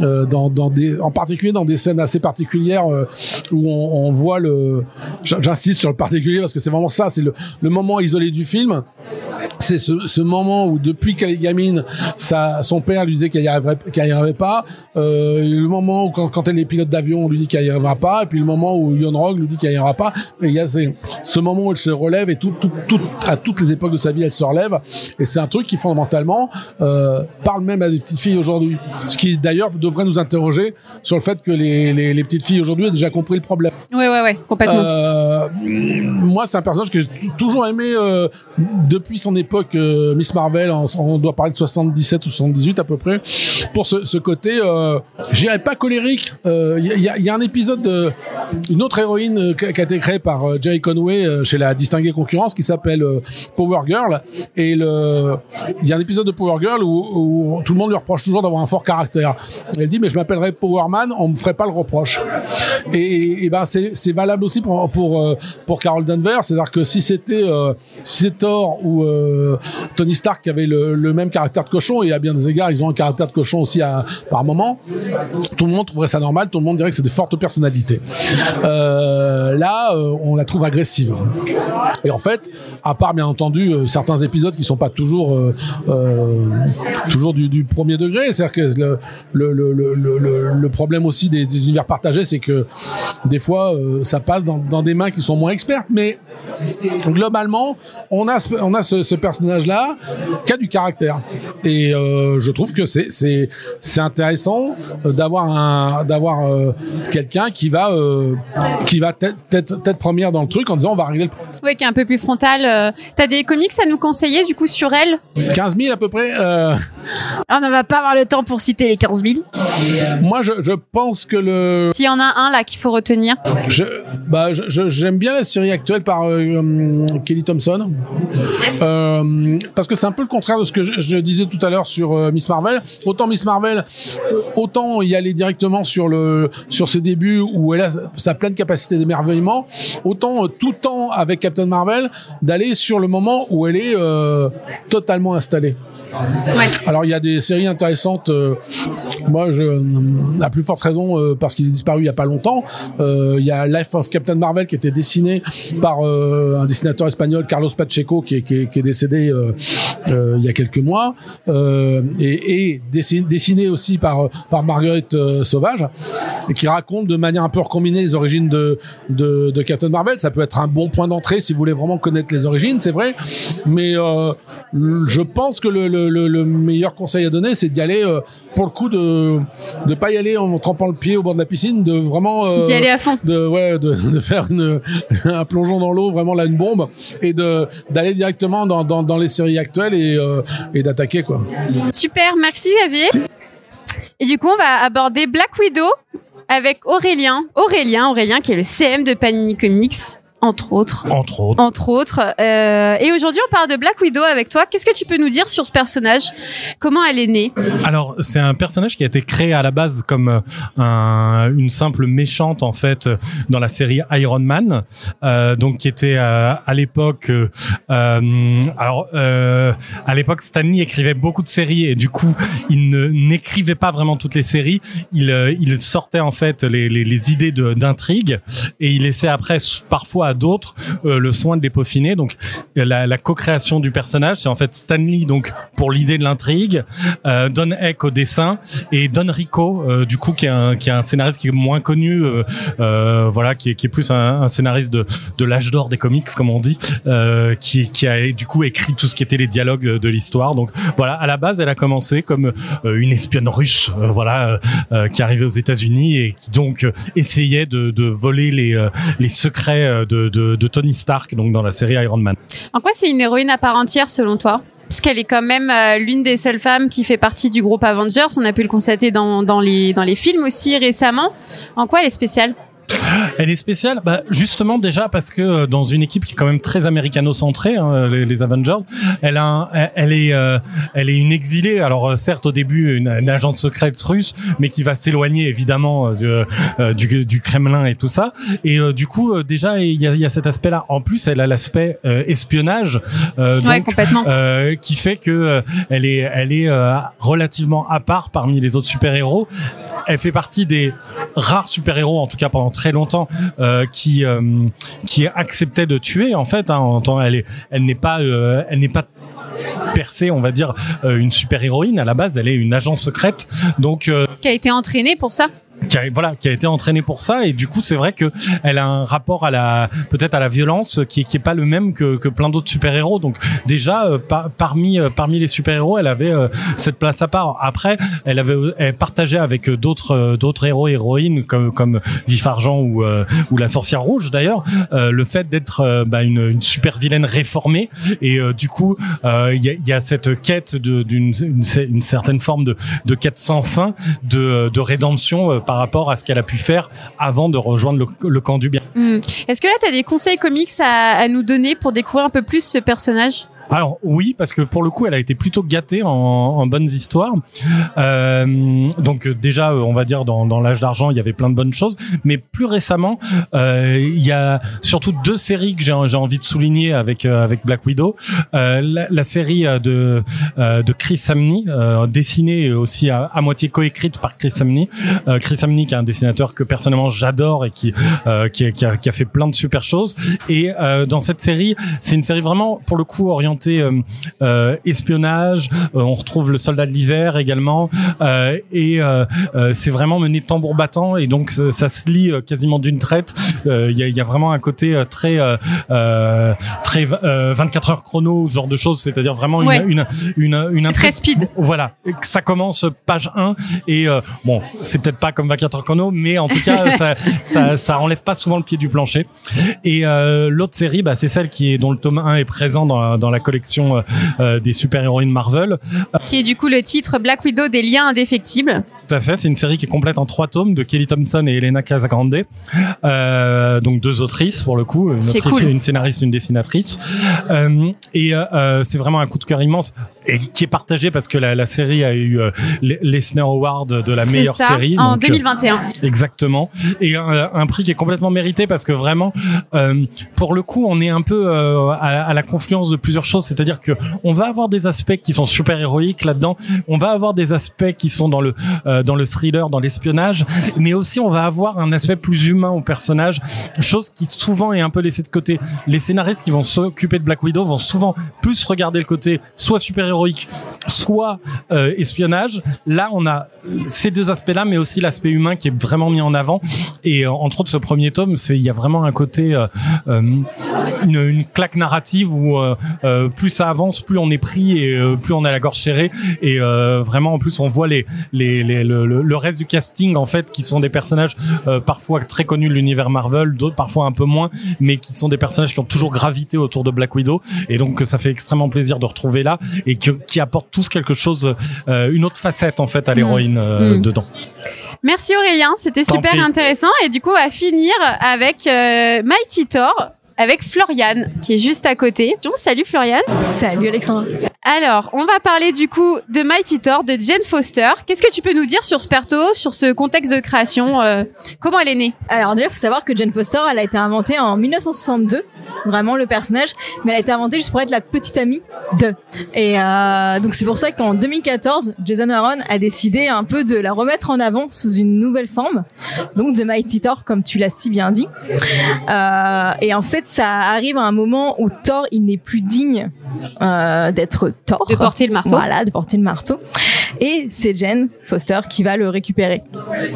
Speaker 3: euh, dans, dans des en particulier dans des scènes assez particulières euh, où on, voit le j'insiste sur le particulier parce que c'est vraiment ça c'est le, moment isolé du film c'est ce, moment où depuis qu'elle est gamine, sa, son père lui disait qu'elle n'y arriverait, y arriverait pas. Le moment où quand, quand elle est pilote d'avion, on lui dit qu'elle n'y arrivera pas. Et puis le moment où Yon Rogue lui dit qu'elle n'y arrivera pas. Et il y a ce moment où elle se relève et tout, tout, tout- à toutes les époques de sa vie, elle se relève. Et c'est un truc qui fondamentalement euh, parle même à des petites filles aujourd'hui. Ce qui d'ailleurs devrait nous interroger sur le fait que les, les, les petites filles aujourd'hui ont déjà compris le problème.
Speaker 1: Ouais, ouais, ouais, complètement.
Speaker 3: Euh, moi, c'est un personnage que j'ai toujours aimé euh, depuis son époque Miss Marvel. en- on doit parler de 77 ou 78 à peu près. Pour ce, ce côté, euh, je dirais pas colérique. Il y, a- il y a- il y a un épisode de une autre héroïne euh, qui a été créée par euh, Jerry Conway euh, chez la distinguée concurrence qui s'appelle Power Girl. Et le, il y a un épisode de Power Girl où, tout le monde lui reproche toujours d'avoir un fort caractère. Elle dit mais je m'appellerais Power Man, on me ferait pas le reproche. Et, ben c'est valable aussi pour pour pour Carol Danvers, c'est-à-dire que si c'était euh, si Thor ou Tony Stark qui avait le, le même caractère de cochon et à bien des égards ils ont un caractère de cochon aussi à, par moment, tout le monde trouverait ça normal, tout le monde dirait que c'est de fortes personnalités. Euh, là, euh, on la trouve agressive. Et en fait, à part bien entendu euh, certains épisodes qui sont pas toujours toujours du, premier degré, c'est-à-dire que le, problème aussi des, univers partagés, c'est que des fois ça passe dans, dans des mains qui sont moins expertes, mais globalement, on a ce, on a ce, ce personnage-là qui a du caractère. Et euh, je trouve que c'est c'est c'est intéressant euh, d'avoir un d'avoir euh, quelqu'un qui va euh, qui va tête, tête tête première dans le truc en disant on va régler le problème.
Speaker 1: Ouais, qui est un peu plus frontal. euh. T'as des comics à nous conseiller, du coup, sur elle?
Speaker 3: 15 000 à peu près. euh,
Speaker 4: On ne va pas avoir le temps pour citer les 15 000.
Speaker 3: moi, je, je pense que le
Speaker 1: S'il y en a un, là, qu'il faut retenir.
Speaker 3: je, bah, je- je- j'aime bien la série actuelle par par euh, Kelly Thompson. Euh, parce que c'est un peu le contraire de ce que je, je disais tout à l'heure sur euh, Miss Marvel. Autant Miss Marvel, autant y aller directement sur le sur ses débuts où elle a sa pleine capacité d'émerveillement, autant tout le temps avec Captain Marvel d'aller sur le moment où elle est totalement installée. Alors il y a des séries intéressantes. euh, moi, je, à plus forte raison euh, parce qu'il est disparu il y a pas longtemps. euh, Il y a Life of Captain Marvel qui était dessiné par un dessinateur espagnol, Carlos Pacheco, qui est, décédé il y a quelques mois, et, dessiné, aussi par Marguerite Sauvage, qui raconte de manière un peu recombinée les origines de, Captain Marvel. Ça peut être un bon point d'entrée si vous voulez vraiment connaître les origines, c'est vrai, mais je pense que le, le, le meilleur conseil à donner, c'est d'y aller euh, pour le coup de de pas y aller en trempant le pied au bord de la piscine, de vraiment euh,
Speaker 1: D'y aller à fond.
Speaker 3: de ouais de, de faire une, un plongeon dans l'eau, vraiment là une bombe, et de d'aller directement dans, dans, dans les séries actuelles et euh, et d'attaquer quoi.
Speaker 1: Super, merci Xavier. Et du coup, on va aborder Black Widow avec Aurélien. Aurélien, Aurélien qui est le CM de Panini Comics, entre autres.
Speaker 5: Entre autres.
Speaker 1: Entre autres. Euh, et aujourd'hui, on parle de Black Widow avec toi. Qu'est-ce que tu peux nous dire sur ce personnage? Comment elle est née?
Speaker 5: Alors, c'est un personnage qui a été créé à la base comme euh, un, une simple méchante en fait dans la série Iron Man, euh, donc qui était euh, à l'époque. euh, euh, alors, euh, à l'époque, Stanley écrivait beaucoup de séries et du coup, il n'écrivait pas vraiment toutes les séries. Il, il sortait en fait les, les, les idées d'intrigue et il laissait après parfois d'autres euh, le soin de les peaufiner. Donc, la, la co-création du personnage, c'est en fait Stanley donc pour l'idée de l'intrigue, euh, Don Heck au dessin et Don Rico euh, du coup qui est un qui est un scénariste qui est moins connu, euh, euh, voilà, qui est qui est plus un, un scénariste de de l'âge d'or des comics comme on dit, euh, qui qui a du coup écrit tout ce qui était les dialogues de l'histoire. Donc voilà, à la base, elle a commencé comme une espionne russe, voilà, qui arrivait aux États-Unis et qui donc essayait de, de voler les les secrets euh, de, Tony Stark donc dans la série Iron Man.
Speaker 1: En quoi c'est une héroïne à part entière selon toi? Parce qu'elle est quand même euh, l'une des seules femmes qui fait partie du groupe Avengers. On a pu le constater dans, dans, les, dans les films aussi récemment. En quoi elle est spéciale?
Speaker 5: Elle est spéciale, bah, justement déjà parce que euh, dans une équipe qui est quand même très américano-centrée, hein, les, les Avengers, elle a, un- elle- elle est, euh, elle est une exilée. Alors euh, certes au début une, une agente secrète russe, mais qui va s'éloigner évidemment euh, de- euh, du, du Kremlin et tout ça. Et euh, du coup euh, déjà il y a, il y a cet aspect-là. En plus elle a l'aspect euh, espionnage, euh,
Speaker 1: Ouais, complètement.
Speaker 5: euh, qui fait que euh, elle est, elle est euh, relativement à part parmi les autres super-héros. Elle fait partie des rares super-héros, en tout cas pendant très longtemps, euh, qui euh, qui acceptaient de tuer. En fait, hein, en elle est, elle n'est pas, euh, elle n'est pas percée, on va dire, une super-héroïne. À la base, elle est une agent secrète. Donc
Speaker 1: Qui a été entraînée pour ça
Speaker 5: qui a, voilà, qui a été entraînée pour ça. Et du coup c'est vrai que elle a un rapport à la peut-être à la violence qui, qui est pas le même que, que plein d'autres super héros donc déjà euh, par- parmi euh, parmi les super héros elle avait euh, cette place à part. Après elle avait elle partageait avec euh, d'autres euh, d'autres héros héroïnes comme comme Vif Argent ou euh, ou la sorcière rouge d'ailleurs. Euh, le fait d'être euh, bah, une, une super vilaine réformée. Et euh, du coup euh, il y, a, y a cette quête d'une une, certaine forme de de quête sans fin de de rédemption euh, par rapport à ce qu'elle a pu faire avant de rejoindre le, camp du bien.
Speaker 1: Hmm. Est-ce que là, tu as des conseils comics à nous donner pour découvrir un peu plus ce personnage?
Speaker 5: Alors oui, parce que pour le coup, elle a été plutôt gâtée en, en bonnes histoires. Euh, donc déjà, euh, on va dire dans, dans l'âge d'argent, il y avait plein de bonnes choses, mais plus récemment, euh, il y a surtout deux séries que j'ai envie de souligner avec euh, avec Black Widow. Euh, la, la série euh, de de Chris Samney, dessinée aussi à, moitié coécrite par Chris Samney. Chris Samney, qui est un dessinateur que personnellement j'adore et qui qui, a- qui a, qui a fait plein de super choses. Et dans cette série, c'est une série vraiment pour le coup orientée euh, euh, espionnage. Euh, on retrouve le soldat de l'hiver également, euh, et euh, euh, c'est vraiment mené tambour battant. Et donc ça, se lit quasiment d'une traite. Euh, Il y, a, y a vraiment un côté euh, très très euh, 24 heures chrono, ce genre de choses. C'est-à-dire vraiment une,
Speaker 1: Ouais.
Speaker 5: une une une
Speaker 1: Très speed.
Speaker 5: voilà, ça commence page 1 et euh, bon, c'est peut-être pas comme 24 heures chrono, mais en tout cas, ça, ça, ça enlève pas souvent le pied du plancher. Et euh, l'autre série, bah, c'est celle qui est dont le tome 1 est présent dans dans la collection euh, euh, des super-héroïnes Marvel.
Speaker 1: Qui est du coup le titre Black Widow des liens indéfectibles.
Speaker 5: Tout à fait, c'est une série qui est complète en trois tomes de Kelly Thompson et Elena Casagrande. Euh, donc deux autrices pour le coup, une autrice,
Speaker 1: cool.
Speaker 5: une scénariste, une dessinatrice. Euh, et euh, c'est vraiment un coup de cœur immense et qui est partagé parce que la, la série a eu euh, les l'Eisner Award de la meilleure
Speaker 1: ça,
Speaker 5: série.
Speaker 1: en
Speaker 5: donc, euh,
Speaker 1: 2021.
Speaker 5: Exactement. Et un, un prix qui est complètement mérité parce que vraiment, euh, pour le coup, on est un peu euh, à, à la confluence de plusieurs choses. C'est-à-dire que on va avoir des aspects qui sont super héroïques là-dedans. On va avoir des aspects qui sont dans le euh, dans le thriller, dans l'espionnage, mais aussi on va avoir un aspect plus humain au personnage, chose qui souvent est un peu laissée de côté. Les scénaristes qui vont s'occuper de Black Widow vont souvent plus regarder le côté soit super héroïque, soit euh, espionnage. Là, on a ces deux aspects-là, mais aussi l'aspect humain qui est vraiment mis en avant. Et euh, entre autres, ce premier tome, c'est il y a vraiment un côté euh, euh, une, claque narrative où euh, euh, plus ça avance, plus on est pris et euh, plus on a la gorge serrée. Et euh, vraiment, en plus, on voit les, les, les le, reste du casting en fait, qui sont des personnages euh, parfois très connus de l'univers Marvel, d'autres parfois un peu moins, mais qui sont des personnages qui ont toujours gravité autour de Black Widow. Et donc, ça fait extrêmement plaisir de retrouver là et qui, qui apportent tous quelque chose, euh, une autre facette en fait à l'héroïne euh,
Speaker 1: Mm.
Speaker 5: dedans.
Speaker 1: Merci Aurélien, c'était super intéressant. Et du coup, va finir avec euh, Mighty Thor, avec Floriane, qui est juste à côté. Bonjour, salut Floriane.
Speaker 6: Salut Alexandra.
Speaker 1: Alors, on va parler du coup de Mighty Thor, de Jane Foster. Qu'est-ce que tu peux nous dire sur ce perso, sur ce contexte de création euh, Comment elle est née?
Speaker 6: Alors déjà, il faut savoir que Jane Foster, elle a été inventée en 1962, vraiment le personnage, mais elle a été inventée juste pour être la petite amie de. Et euh, donc c'est pour ça qu'en 2014, Jason Aaron a décidé un peu de la remettre en avant sous une nouvelle forme, donc The Mighty Thor, comme tu l'as si bien dit. Euh, et en fait, ça arrive à un moment où Thor, il n'est plus digne euh, d'être Thor.
Speaker 1: De porter le marteau.
Speaker 6: Voilà, de porter le marteau. Et c'est Jen Foster qui va le récupérer.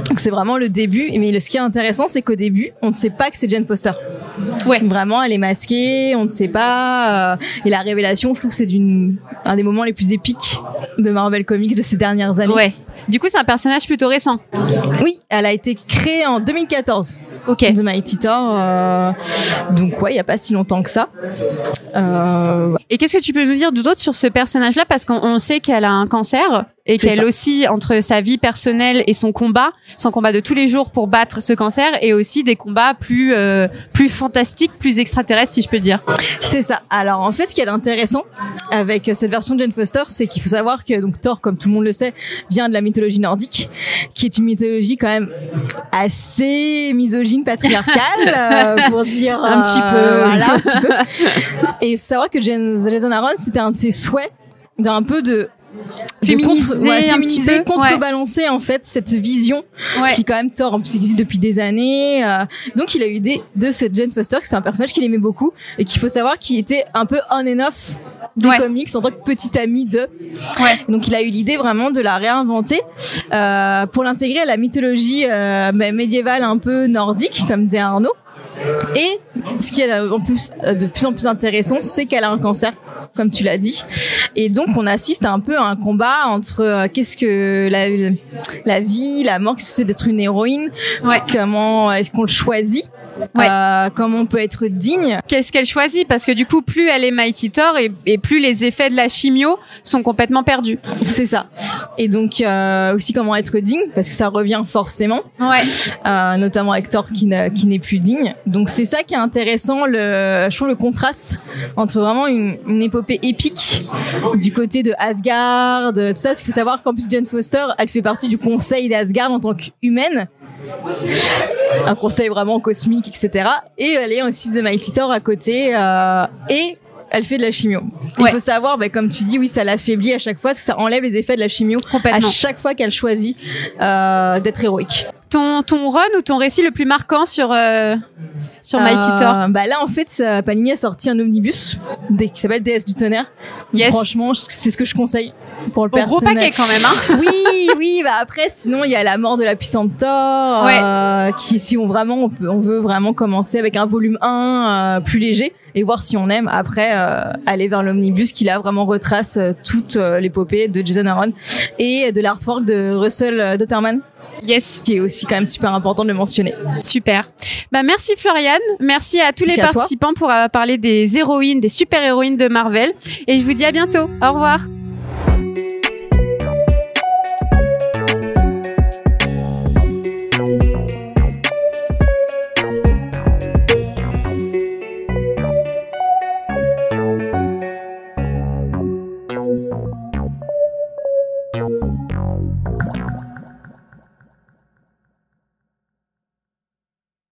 Speaker 6: Donc c'est vraiment le début. Mais ce qui est intéressant, c'est qu'au début, on ne sait pas que c'est Jen Foster.
Speaker 1: Ouais.
Speaker 6: Vraiment, elle est masquée, on ne sait pas. euh, et la révélation, je trouve que c'est d'une un des moments les plus épiques de Marvel Comics de ces dernières années.
Speaker 1: Ouais. Du coup, c'est un personnage plutôt récent.
Speaker 6: Oui, elle a été créée en 2014.
Speaker 1: Ok.
Speaker 6: The Mighty Thor. euh, donc ouais, il y a pas si longtemps que ça. Euh,
Speaker 1: Et qu'est-ce que tu peux nous dire d'autre sur ce personnage-là? Parce qu'on on sait qu'elle a un cancer et qu'elle aussi, entre sa vie personnelle et son combat, son combat de tous les jours pour battre ce cancer, et aussi des combats plus euh, plus fantastiques, plus extraterrestres, si je peux dire.
Speaker 6: C'est ça. Alors en fait, ce qui est intéressant avec cette version de Jane Foster, c'est qu'il faut savoir que donc Thor, comme tout le monde le sait, vient de la mythologie nordique, qui est une mythologie quand même assez misogyne, patriarcale, euh, pour dire
Speaker 1: Un petit
Speaker 6: euh,
Speaker 1: peu.
Speaker 6: voilà, un petit peu. Et il faut savoir que Jen- Jason Aaron, c'était un de ses souhaits d'un peu de
Speaker 1: Féminiser
Speaker 6: contre- ouais,
Speaker 1: un petit
Speaker 6: féminiser,
Speaker 1: peu,
Speaker 6: contrebalancer en fait cette vision
Speaker 1: Ouais.
Speaker 6: qui quand même en plus existe depuis des années. euh, donc il a eu l'idée de cette Jane Foster, qui c'est un personnage qu'il aimait beaucoup et qu'il faut savoir qu'il était un peu on and off des comics en tant que petit ami de. Donc il a eu l'idée vraiment de la réinventer euh, pour l'intégrer à la mythologie euh, médiévale un peu nordique, comme disait Arnaud. Et ce qui est en plus de plus en plus intéressant, c'est qu'elle a un cancer, comme tu l'as dit. Et donc on assiste un peu à un combat entre euh, qu'est-ce que la, la vie, la mort, qu'est-ce que c'est d'être une héroïne,
Speaker 1: Ouais.
Speaker 6: comment est-ce qu'on le choisit,
Speaker 1: Ouais.
Speaker 6: euh, comment on peut être digne.
Speaker 1: Qu'est-ce qu'elle choisit? Parce que du coup, plus elle est Mighty Thor et, et plus les effets de la chimio sont complètement perdus.
Speaker 6: C'est ça. Et donc euh, aussi comment être digne, parce que ça revient forcément.
Speaker 1: Ouais.
Speaker 6: euh, notamment avec Thor qui, n'est plus digne. Donc c'est ça qui est intéressant, le, je trouve le contraste entre vraiment une, une épopée épique du côté de Asgard, tout ça. Parce qu'il faut savoir qu'en plus Jane Foster, elle fait partie du conseil d'Asgard en tant qu'humaine. Un conseil vraiment cosmique, etc. Et elle est aussi de Mighty Thor à côté. euh, et elle fait de la chimio. Il
Speaker 1: Ouais.
Speaker 6: faut savoir, bah, comme tu dis, oui, ça l'affaiblit à chaque fois, parce que ça enlève les effets de la chimio à chaque fois qu'elle choisit euh, d'être héroïque.
Speaker 1: Ton, ton run ou ton récit le plus marquant sur, euh, sur Mighty
Speaker 6: Euh,
Speaker 1: Thor
Speaker 6: Bah là, en fait, ça- Panini a sorti un omnibus des- qui s'appelle DS du tonnerre.
Speaker 1: Yes.
Speaker 6: Franchement, c'est ce que je conseille pour le
Speaker 1: Au gros
Speaker 6: personnage.
Speaker 1: paquet quand même, hein
Speaker 6: Oui, oui. Bah après, sinon, il y a la mort de la puissante Thor,
Speaker 1: Ouais.
Speaker 6: euh, qui, si on vraiment, on, peut- on veut vraiment commencer avec un volume 1 euh, plus léger et voir si on aime. Après, euh, aller vers l'omnibus qui là vraiment retrace euh, toute euh, l'épopée de Jason Aaron et de l'artwork de Russell euh, Dotterman
Speaker 1: Yes.
Speaker 6: qui est aussi quand même super important de le mentionner.
Speaker 1: Super. Bah merci Floriane, merci à tous les
Speaker 6: toi.
Speaker 1: participants pour avoir parlé des héroïnes, des super héroïnes de Marvel et je vous dis à bientôt. Au revoir.